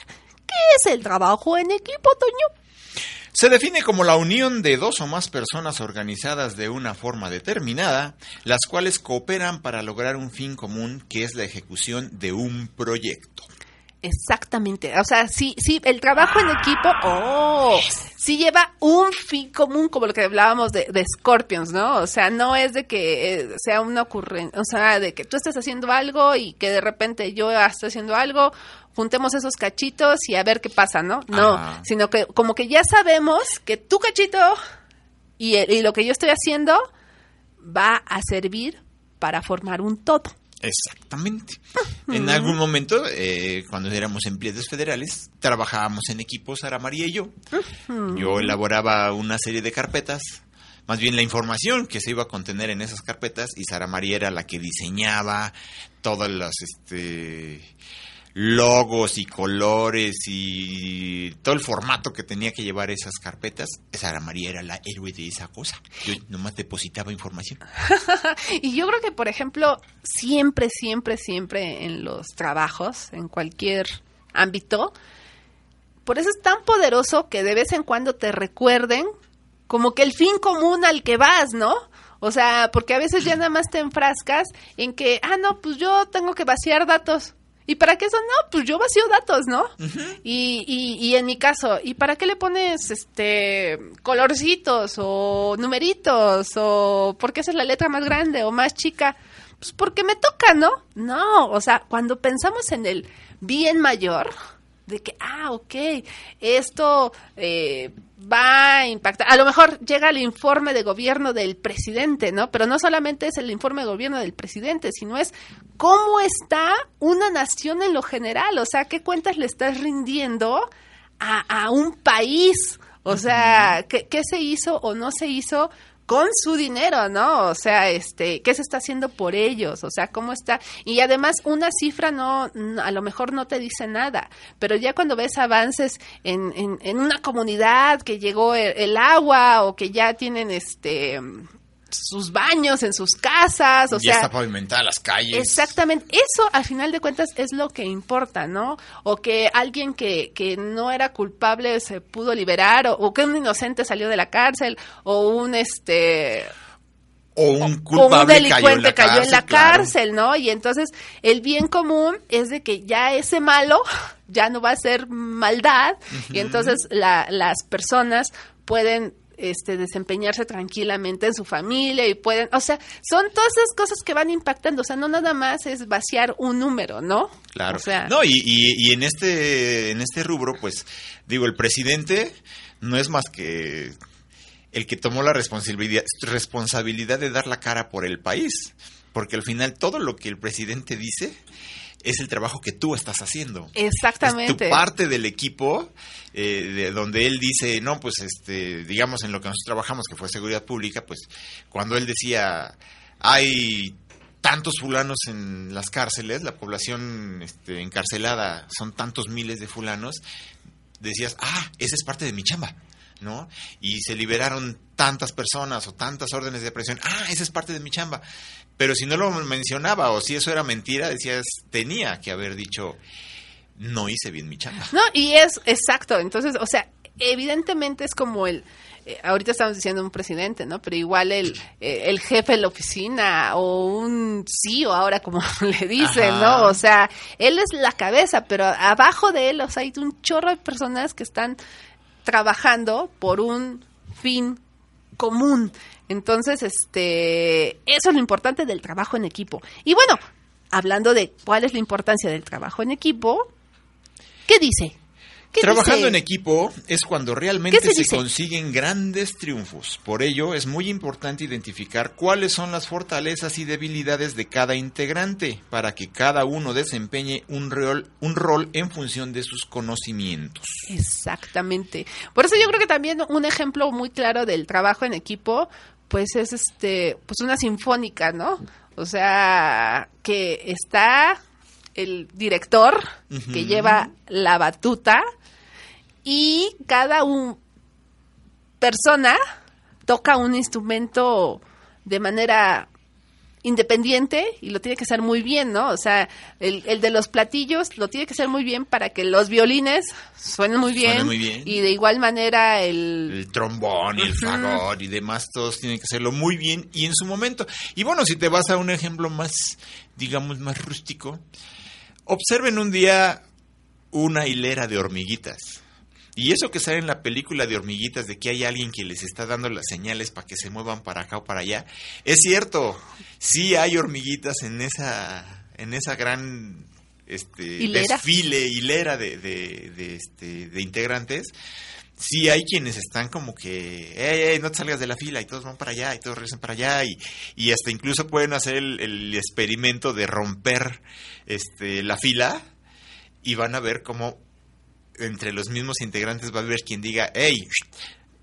¿qué es el trabajo en equipo, Toño? Se define como la unión de dos o más personas organizadas de una forma determinada, las cuales cooperan para lograr un fin común que es la ejecución de un proyecto. Exactamente. O sea, sí, sí, el trabajo en equipo, oh, sí lleva un fin común, como lo que hablábamos de, de Scorpions, ¿no? O sea, no es de que eh, sea una ocurrencia, o sea, de que tú estés haciendo algo y que de repente yo estoy haciendo algo, juntemos esos cachitos y a ver qué pasa, ¿no? No, Ajá. sino que como que ya sabemos que tu cachito y, el- y lo que yo estoy haciendo va a servir para formar un todo. Exactamente. En algún momento, eh, cuando éramos empleados federales, trabajábamos en equipos, Sara María y yo. Yo elaboraba una serie de carpetas, más bien la información que se iba a contener en esas carpetas, y Sara María era la que diseñaba todas las este, logos y colores y todo el formato que tenía que llevar esas carpetas. Sara María era la héroe de esa cosa. Yo nomás depositaba información. Y yo creo que, por ejemplo, siempre, siempre, siempre en los trabajos, en cualquier ámbito, por eso es tan poderoso que de vez en cuando te recuerden como que el fin común al que vas, ¿no? O sea, porque a veces ya nada más te enfrascas en que, ah, no, pues yo tengo que vaciar datos. ¿Y para qué eso? No, pues yo vacío datos, ¿no? y, y, y en mi caso, ¿y para qué le pones este colorcitos o numeritos o por qué haces la letra más grande o más chica? Pues porque me toca, ¿no? No, o sea, cuando pensamos en el bien mayor, de que, ah, ok, esto eh, va a impactar. A lo mejor llega el informe de gobierno del presidente, ¿no? Pero no solamente es el informe de gobierno del presidente, sino es cómo está una nación en lo general. O sea, qué cuentas le estás rindiendo a, a un país. O sea, ¿qué, qué se hizo o no se hizo con su dinero, ¿no? O sea, este, ¿qué se está haciendo por ellos? O sea, ¿cómo está? Y además una cifra no, a lo mejor no te dice nada, pero ya cuando ves avances en, en, en una comunidad que llegó el, el agua o que ya tienen este sus baños en sus casas, o ya sea, está pavimentada las calles. Exactamente, eso al final de cuentas es lo que importa, ¿no? O que alguien que, que no era culpable se pudo liberar, o, o que un inocente salió de la cárcel, o un este O un o un culpable delincuente cayó en la claro. cárcel, ¿no? Y entonces el bien común es de que ya ese malo ya no va a ser maldad y entonces la- las personas pueden este desempeñarse tranquilamente en su familia y pueden, o sea, son todas esas cosas que van impactando, o sea, no nada más es vaciar un número, ¿no? Claro. O sea, no, y, y- y en este en este rubro, pues, digo, el presidente no es más que el que tomó la responsabilidad, responsabilidad de dar la cara por el país. Porque al final todo lo que el presidente dice es el trabajo que tú estás haciendo. exactamente. Es tu parte del equipo, eh, de donde él dice, no, pues, este, digamos, en lo que nosotros trabajamos, que fue seguridad pública, pues, cuando él decía, hay tantos fulanos en las cárceles, la población este, encarcelada son tantos miles de fulanos, decías, ah, esa es parte de mi chamba. ¿no? Y se liberaron tantas personas o tantas órdenes de presión. Ah, esa es parte de mi chamba. Pero si no lo mencionaba o si eso era mentira, decías, tenía que haber dicho, no hice bien mi chamba. No, y es exacto. Entonces, o sea, evidentemente es como el. eh, ahorita estamos diciendo un presidente, ¿no? Pero igual el, eh, el jefe de la oficina o un CEO, ahora como le dicen, Ajá. ¿no? O sea, él es la cabeza, pero abajo de él, o sea, hay un chorro de personas que están trabajando por un fin común. Entonces, este, eso es lo importante del trabajo en equipo. Y bueno, hablando de cuál es la importancia del trabajo en equipo, ¿qué dice? ¿Qué Trabajando en equipo es cuando realmente ¿Qué se consiguen grandes triunfos. Por ello, es muy importante identificar cuáles son las fortalezas y debilidades de cada integrante para que cada uno desempeñe un rol, un rol en función de sus conocimientos. Exactamente. Por eso yo creo que también un ejemplo muy claro del trabajo en equipo, pues es este, pues una sinfónica, ¿no? O sea, que está el director que lleva la batuta y cada un persona toca un instrumento de manera independiente y lo tiene que hacer muy bien, ¿no? O sea, el, el de los platillos lo tiene que hacer muy bien para que los violines suenen muy bien. Muy bien. Y de igual manera el... El trombón y el fagot y demás, todos tienen que hacerlo muy bien y en su momento. Y bueno, si te vas a un ejemplo más, digamos, más rústico, observen un día una hilera de hormiguitas. Y eso que sale en la película de hormiguitas de que hay alguien que les está dando las señales para que se muevan para acá o para allá, es cierto, sí hay hormiguitas en esa, en esa gran este Hilera. desfile, hilera de, de, de, este, de integrantes. Sí hay quienes están como que, "Ey, ey, no te salgas de la fila y todos van para allá y todos regresan para allá y, y hasta incluso pueden hacer el, el experimento de romper este, la fila y van a ver cómo entre los mismos integrantes va a haber quien diga, hey,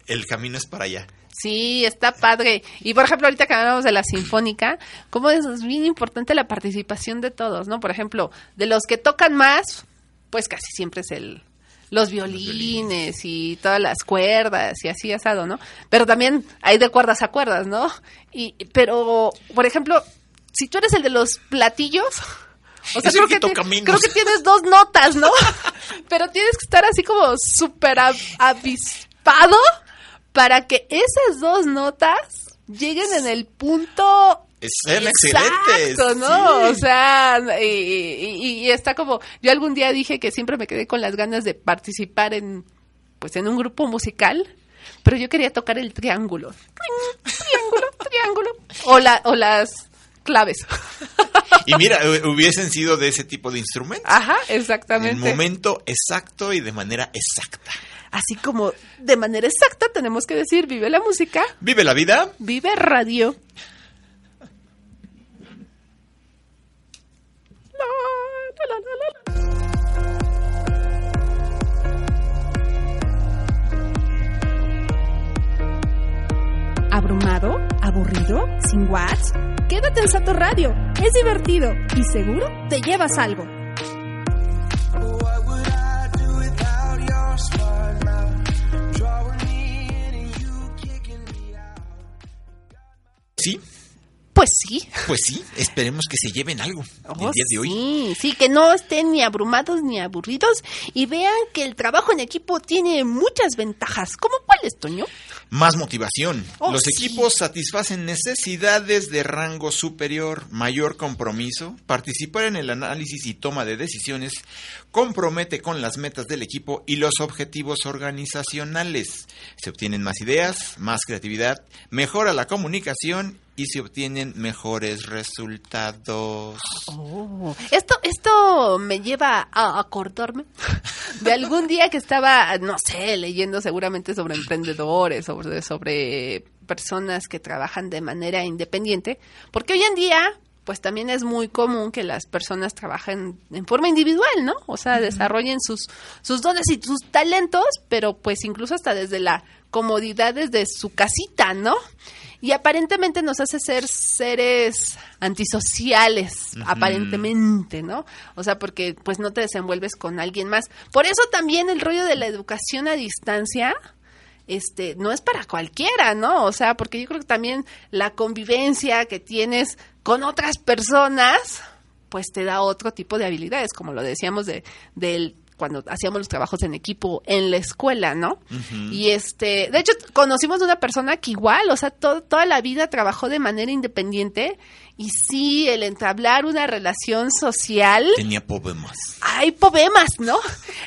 el camino es para allá. Sí, está padre. Y por ejemplo, ahorita que hablamos de la sinfónica, como es es bien importante la participación de todos, ¿no? Por ejemplo, de los que tocan más, pues casi siempre es el los violines y todas las cuerdas y así asado, ¿no? Pero también hay de cuerdas a cuerdas, ¿no? Y pero por ejemplo, si tú eres el de los platillos, o sea, creo que creo tienes dos notas, ¿no? Pero tienes que estar así como súper avispado para que esas dos notas lleguen en el punto Son excelentes. Exacto, ¿no? sí. O sea, y, y- y está como, yo algún día dije que siempre me quedé con las ganas de participar en, pues en un grupo musical, pero yo quería tocar el triángulo. Triángulo, triángulo. O, la, o las claves. Y mira, hu- hubiesen sido de ese tipo de instrumentos. Ajá, En el exactamente. momento exacto y de manera exacta. Así como de manera exacta tenemos que decir, vive la música, Vive la vida. vive radio. La, la, la, la, la. ¿Abrumado? ¿Aburrido? ¿Sin watts? Quédate en Sato Radio. Es divertido y seguro te llevas algo. Sí, Pues sí. pues sí, esperemos que se lleven algo Oh, el día de hoy. Sí, sí, que no estén ni abrumados ni aburridos y vean que el trabajo en equipo tiene muchas ventajas. ¿Cómo cuáles, Toño? Más motivación. Oh, Los sí. equipos satisfacen necesidades de rango superior, mayor compromiso, participar en el análisis y toma de decisiones, compromete con las metas del equipo y los objetivos organizacionales. Se obtienen más ideas, más creatividad, mejora la comunicación y se obtienen mejores resultados. Oh, esto, esto me lleva a acordarme de algún día que estaba, no sé, leyendo seguramente sobre emprendedores, sobre, sobre personas que trabajan de manera independiente, porque hoy en día, pues también es muy común que las personas trabajen en forma individual, ¿no? O sea, desarrollen sus, sus dones y sus talentos, pero pues incluso hasta desde la comodidad desde su casita, ¿no? Y aparentemente nos hace ser seres antisociales, aparentemente, ¿no? O sea, porque pues no te desenvuelves con alguien más. Por eso también el rollo de la educación a distancia este, no es para cualquiera, ¿no? O sea, porque yo creo que también la convivencia que tienes con otras personas, pues te da otro tipo de habilidades, como lo decíamos de, del cuando hacíamos los trabajos en equipo en la escuela, ¿no? Y este, de hecho, conocimos a una persona que igual, o sea, to- toda la vida trabajó de manera independiente y sí, el entablar una relación social Tenía problemas. hay problemas, ¿no?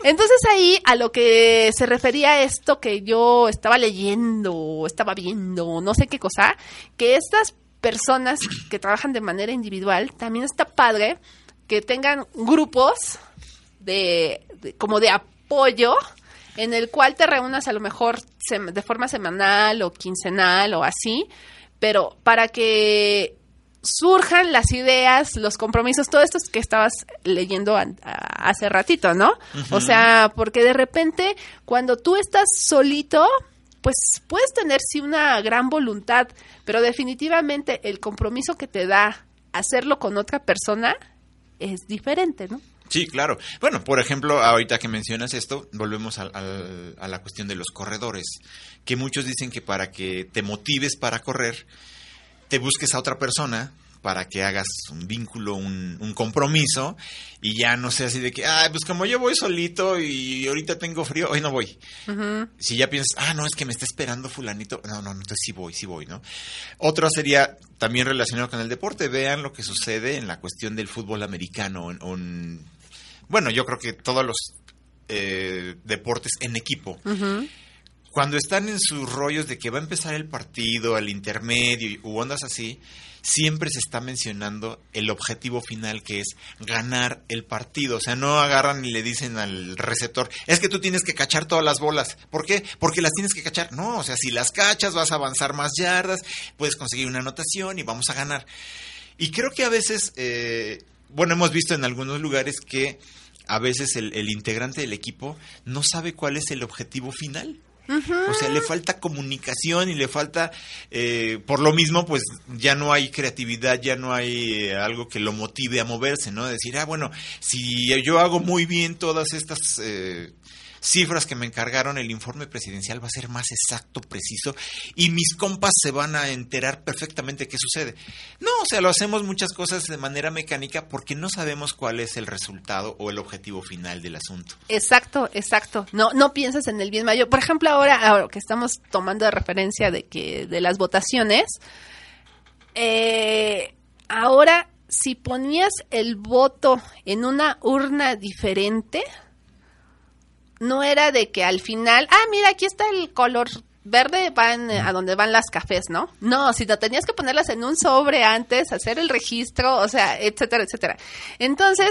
Entonces ahí a lo que se refería esto que yo estaba leyendo, estaba viendo, no sé qué cosa, que estas personas que trabajan de manera individual, también está padre que tengan grupos de- como de apoyo en el cual te reúnas a lo mejor de forma semanal o quincenal o así, pero para que surjan las ideas, los compromisos, todo esto que estabas leyendo a- hace ratito, ¿no? O sea, porque de repente cuando tú estás solito, pues puedes tener sí una gran voluntad, pero definitivamente el compromiso que te da hacerlo con otra persona es diferente, ¿no? Sí, claro. Bueno, por ejemplo, ahorita que mencionas esto, volvemos al- a la cuestión de los corredores, que muchos dicen que para que te motives para correr, te busques a otra persona para que hagas un vínculo, un, un compromiso, y ya no sea así de que, ah, pues como yo voy solito y ahorita tengo frío, hoy no voy. Si ya piensas, ah, no, es que me está esperando fulanito, no, no, no, entonces sí voy, sí voy, ¿no? Otro sería también relacionado con el deporte, vean lo que sucede en la cuestión del fútbol americano, en- en- bueno, yo creo que todos los eh, deportes en equipo. Cuando están en sus rollos de que va a empezar el partido, al intermedio y- u ondas así, siempre se está mencionando el objetivo final que es ganar el partido. O sea, no agarran y le dicen al receptor, es que tú tienes que cachar todas las bolas. ¿Por qué? Porque las tienes que cachar. No, o sea, si las cachas vas a avanzar más yardas, puedes conseguir una anotación y vamos a ganar. Y creo que a veces, eh, bueno, hemos visto en algunos lugares que a veces el, el integrante del equipo no sabe cuál es el objetivo final. O sea, le falta comunicación y le falta, eh, por lo mismo, pues ya no hay creatividad, ya no hay eh, algo que lo motive a moverse, ¿no? Decir, ah, bueno, si yo hago muy bien todas estas eh, cifras que me encargaron, el informe presidencial va a ser más exacto, preciso, y mis compas se van a enterar perfectamente qué sucede. No, o sea, lo hacemos muchas cosas de manera mecánica porque no sabemos cuál es el resultado o el objetivo final del asunto. Exacto, exacto. No, no piensas en el bien mayor. Por ejemplo, ahora, ahora que estamos tomando de referencia de que de las votaciones, eh, ahora si ponías el voto en una urna diferente, no era de que al final, ah, mira, aquí está el color verde, van eh, a donde van las cafés, ¿no? No, sino tenías que ponerlas en un sobre antes, hacer el registro, o sea, etcétera, etcétera. Entonces,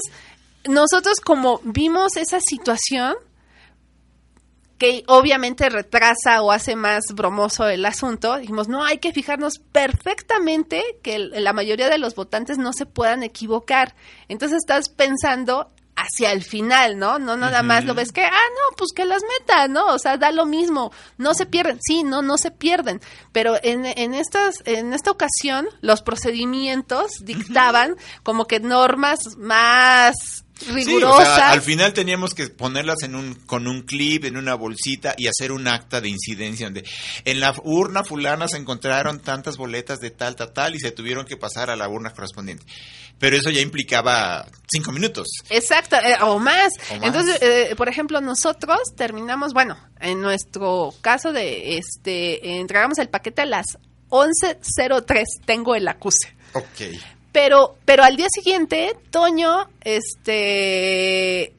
nosotros como vimos esa situación, que obviamente retrasa o hace más bromoso el asunto, dijimos, no, hay que fijarnos perfectamente que la mayoría de los votantes no se puedan equivocar. Entonces estás pensando hacia el final, ¿no? No nada más lo ves que, ah, no, pues que las metas, ¿no? O sea, da lo mismo, no se pierden, sí, no, no se pierden, pero en, en, estas, en esta ocasión los procedimientos dictaban como que normas más Sí, rigurosas. o sea, al final teníamos que ponerlas en un, con un clip, en una bolsita y hacer un acta de incidencia donde en la urna fulana se encontraron tantas boletas de tal, tal, tal y se tuvieron que pasar a la urna correspondiente. Pero eso ya implicaba cinco minutos. Exacto, eh, o más. O más. Entonces, eh, por ejemplo, nosotros terminamos, bueno, en nuestro caso de, este, entregamos el paquete a las 11.03, tengo el acuse. Ok. Pero, pero al día siguiente, Toño, este,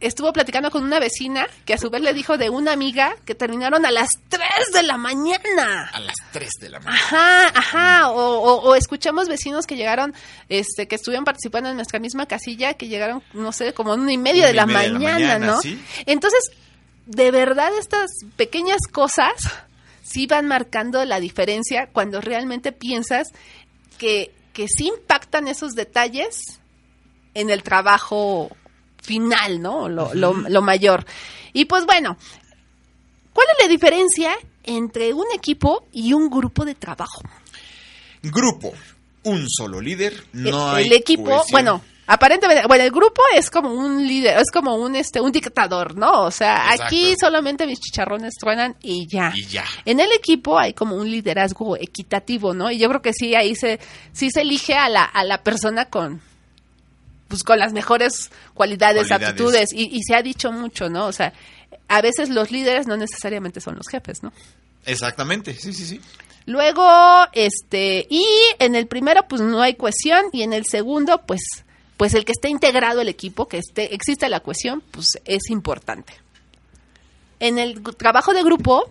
estuvo platicando con una vecina que a su vez le dijo de una amiga que terminaron a las 3 de la mañana. A las 3 de la mañana. Ajá, ajá. O, o- o escuchamos vecinos que llegaron, este, que estuvieron participando en nuestra misma casilla, que llegaron, no sé, como una y media, Una de, y la media de la mañana, mañana, ¿no? sí. Entonces, de verdad, estas pequeñas cosas sí van marcando la diferencia cuando realmente piensas que, que sí impactan esos detalles en el trabajo final, ¿no? Lo, lo, lo mayor. Y pues bueno, ¿cuál es la diferencia entre un equipo y un grupo de trabajo? Grupo, un solo líder, no el, hay el equipo, cohesión. bueno, Aparentemente, bueno, el grupo es como un líder, es como un este un dictador, ¿no? O sea, Exacto. aquí solamente mis chicharrones truenan y ya. Y ya. En el equipo hay como un liderazgo equitativo, ¿no? Y yo creo que sí ahí se sí se elige a la a la persona con pues con las mejores cualidades, Cualidades. aptitudes y, y se ha dicho mucho, ¿no? O sea, a veces los líderes no necesariamente son los jefes, ¿no? Exactamente, sí, sí, sí. Luego, este, y en el primero, pues no hay cohesión, y en el segundo, pues, pues el que esté integrado el equipo, que esté, exista la cohesión, pues es importante. En el trabajo de grupo,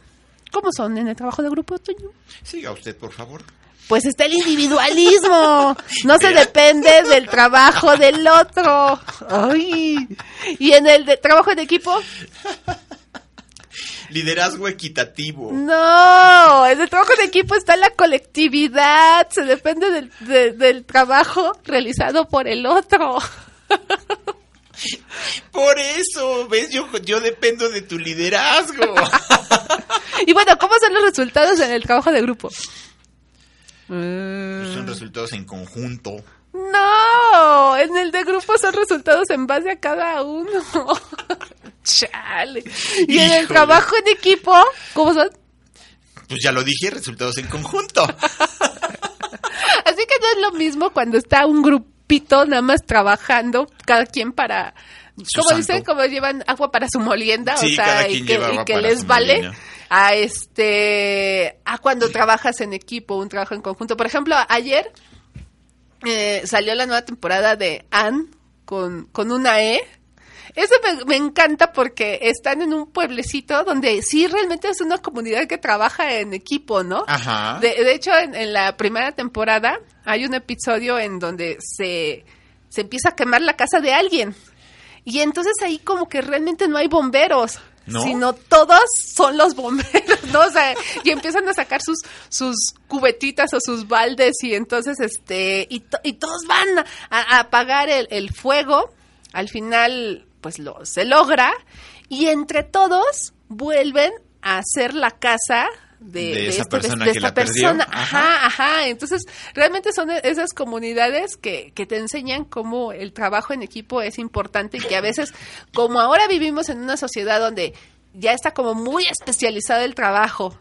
¿cómo son en el trabajo de grupo, Toño? Siga usted, por favor. Pues está el individualismo. No se depende del trabajo del otro. Ay. Y en el de trabajo en equipo, Liderazgo equitativo. No, en el trabajo en equipo está la colectividad, se depende del, de- del trabajo realizado por el otro. Por eso, ¿ves? Yo, yo dependo de tu liderazgo. Y bueno, ¿cómo son los resultados en el trabajo de grupo? Son resultados en conjunto. No, en el de grupo son resultados en base a cada uno. Chale. Y en el trabajo en equipo, ¿cómo son? Pues ya lo dije, resultados en conjunto. Así que no es lo mismo cuando está un grupito nada más trabajando, cada quien para... Como dicen, como llevan agua para su molienda, Sí, o sea, y que, y les vale molina. a este a cuando trabajas en equipo, un trabajo en conjunto. Por ejemplo, ayer eh, salió la nueva temporada de Anne con, con una E. Eso me, me encanta porque están en un pueblecito donde sí realmente es una comunidad que trabaja en equipo, ¿no? Ajá. De, de hecho, en, en la primera temporada hay un episodio en donde se, se empieza a quemar la casa de alguien. Y entonces ahí como que realmente no hay bomberos. ¿No? Sino todos son los bomberos, ¿no? O sea, y empiezan a sacar sus, sus cubetitas o sus baldes y entonces, este, y, to- y todos van a, a apagar el, el fuego. Al final, pues lo, se logra y entre todos vuelven a hacer la casa de, De esa este- persona de que esta la perdió. persona. Ajá. Ajá, ajá. Entonces, realmente son e- esas comunidades que, que te enseñan cómo el trabajo en equipo es importante y que a veces, como ahora vivimos en una sociedad donde ya está como muy especializado el trabajo,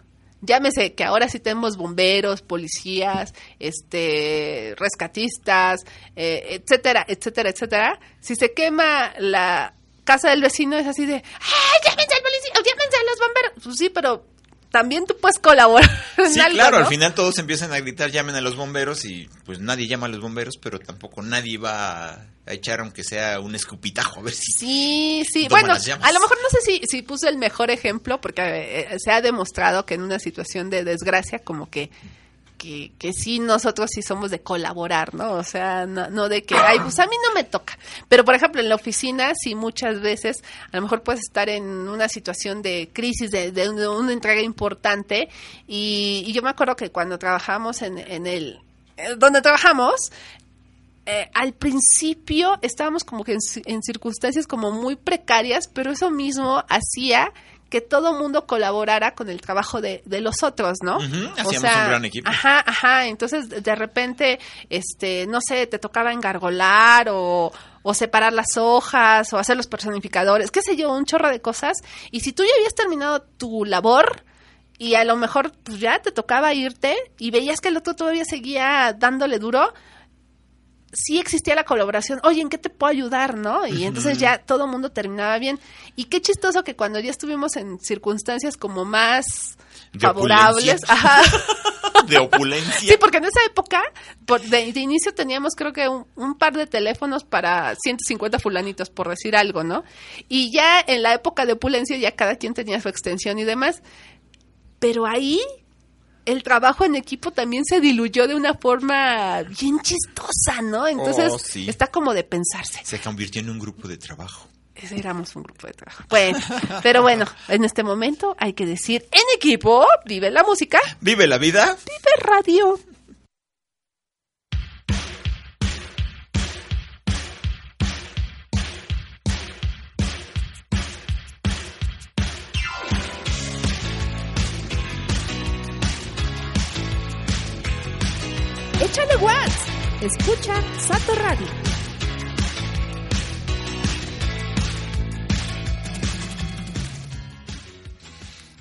llámese que ahora sí tenemos bomberos, policías, este, rescatistas, eh, etcétera, etcétera, etcétera. Si se quema la casa del vecino es así de, ¡ay, llámense al policía, llámense a los bomberos! Pues sí, pero también tú puedes colaborar en Sí, algo, claro, ¿no? al final todos empiezan a gritar, llamen a los bomberos y pues nadie llama a los bomberos, pero tampoco nadie va a, a echar aunque sea un escupitajo, a ver si... Sí, sí. Bueno, a lo mejor no sé si, si puse el mejor ejemplo, porque eh, se ha demostrado que en una situación de desgracia, como que, que, que sí, nosotros sí somos de colaborar, ¿no? O sea, no, no de que, ay, pues a mí no me toca. Pero, por ejemplo, en la oficina, sí, muchas veces, a lo mejor puedes estar en una situación de crisis, de, de una entrega importante. Y, y yo me acuerdo que cuando trabajamos en, en el. eh, donde trabajamos, eh, al principio estábamos como que en, ci- en circunstancias como muy precarias, pero eso mismo hacía que todo mundo colaborara con el trabajo de, de los otros, ¿no? Hacíamos un gran equipo. Ajá, ajá. Entonces, de- de repente, este, no sé, te tocaba engargolar o, o separar las hojas o hacer los personificadores, qué sé yo, un chorro de cosas. Y si tú ya habías terminado tu labor, y a lo mejor pues ya te tocaba irte y veías que el otro todavía seguía dándole duro, sí existía la colaboración, oye, ¿en qué te puedo ayudar, no? Y entonces ya todo el mundo terminaba bien. Y qué chistoso que cuando ya estuvimos en circunstancias como más De favorables, ajá. De opulencia. Sí, porque en esa época, por- de, de inicio teníamos creo que un, un par de teléfonos para 150 fulanitos, por decir algo, ¿no? Y ya en la época de opulencia ya cada quien tenía su extensión y demás. Pero ahí el trabajo en equipo también se diluyó de una forma bien chistosa, ¿no? Entonces Oh, sí. está como de pensarse. Se convirtió en un grupo de trabajo. Éramos un grupo de trabajo. Bueno, pero bueno, en este momento hay que decir, en equipo, vive la música, Vive la vida. vive radio. Escucha Sato Radio.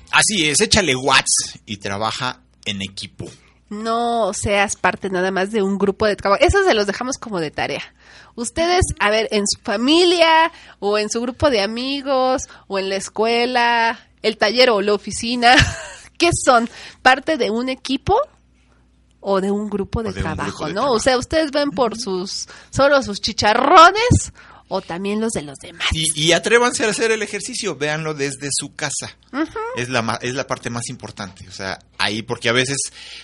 Así es, échale watts y trabaja en equipo. No seas parte nada más de un grupo de trabajo. Eso se los dejamos como de tarea. Ustedes, a ver, en su familia o en su grupo de amigos o en la escuela, el taller o la oficina, ¿qué son? ¿Parte de un equipo? O de un grupo de, trabajo, grupo de ¿no? trabajo. O sea, ustedes ven por sus solo sus chicharrones o también los de los demás. Y, y atrévanse a hacer el ejercicio, véanlo desde su casa. es, la, es la parte más importante. O sea, ahí, porque a veces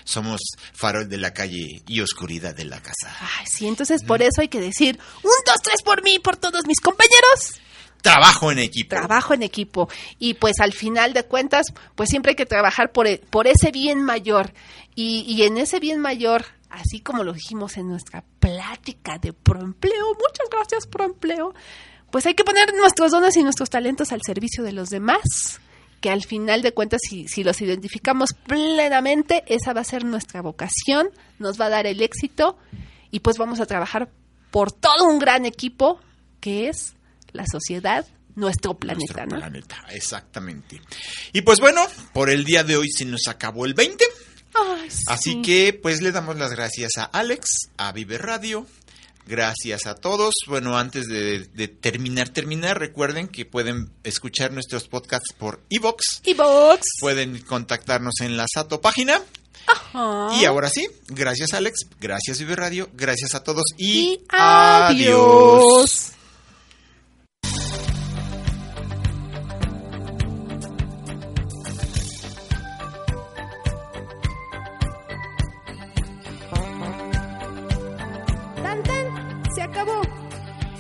somos farol de la calle y oscuridad de la casa. Ay, sí, entonces por eso hay que decir un, dos, tres por mí, y por todos mis compañeros. Trabajo en equipo. Trabajo en equipo. Y pues al final de cuentas, pues siempre hay que trabajar por, e- por ese bien mayor. Y, y en ese bien mayor, así como lo dijimos en nuestra plática de proempleo, muchas gracias proempleo, pues hay que poner nuestros dones y nuestros talentos al servicio de los demás. Que al final de cuentas, si, si los identificamos plenamente, esa va a ser nuestra vocación, nos va a dar el éxito y pues vamos a trabajar por todo un gran equipo que es la sociedad, nuestro planeta, Nuestro ¿no? planeta, exactamente. Y pues bueno, por el día de hoy se nos acabó el 20. Ay, sí. Así que pues le damos las gracias a Alex, a Vive Radio. Gracias a todos. Bueno, antes de, de terminar, terminar, recuerden que pueden escuchar nuestros podcasts por Evox. Y Vox. Pueden contactarnos en la Sato página. Ajá. Y ahora sí, gracias Alex, gracias Vive Radio, gracias a todos y, Y adiós. Tan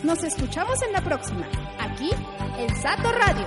Nos escuchamos en la próxima, aquí en Sato Radio.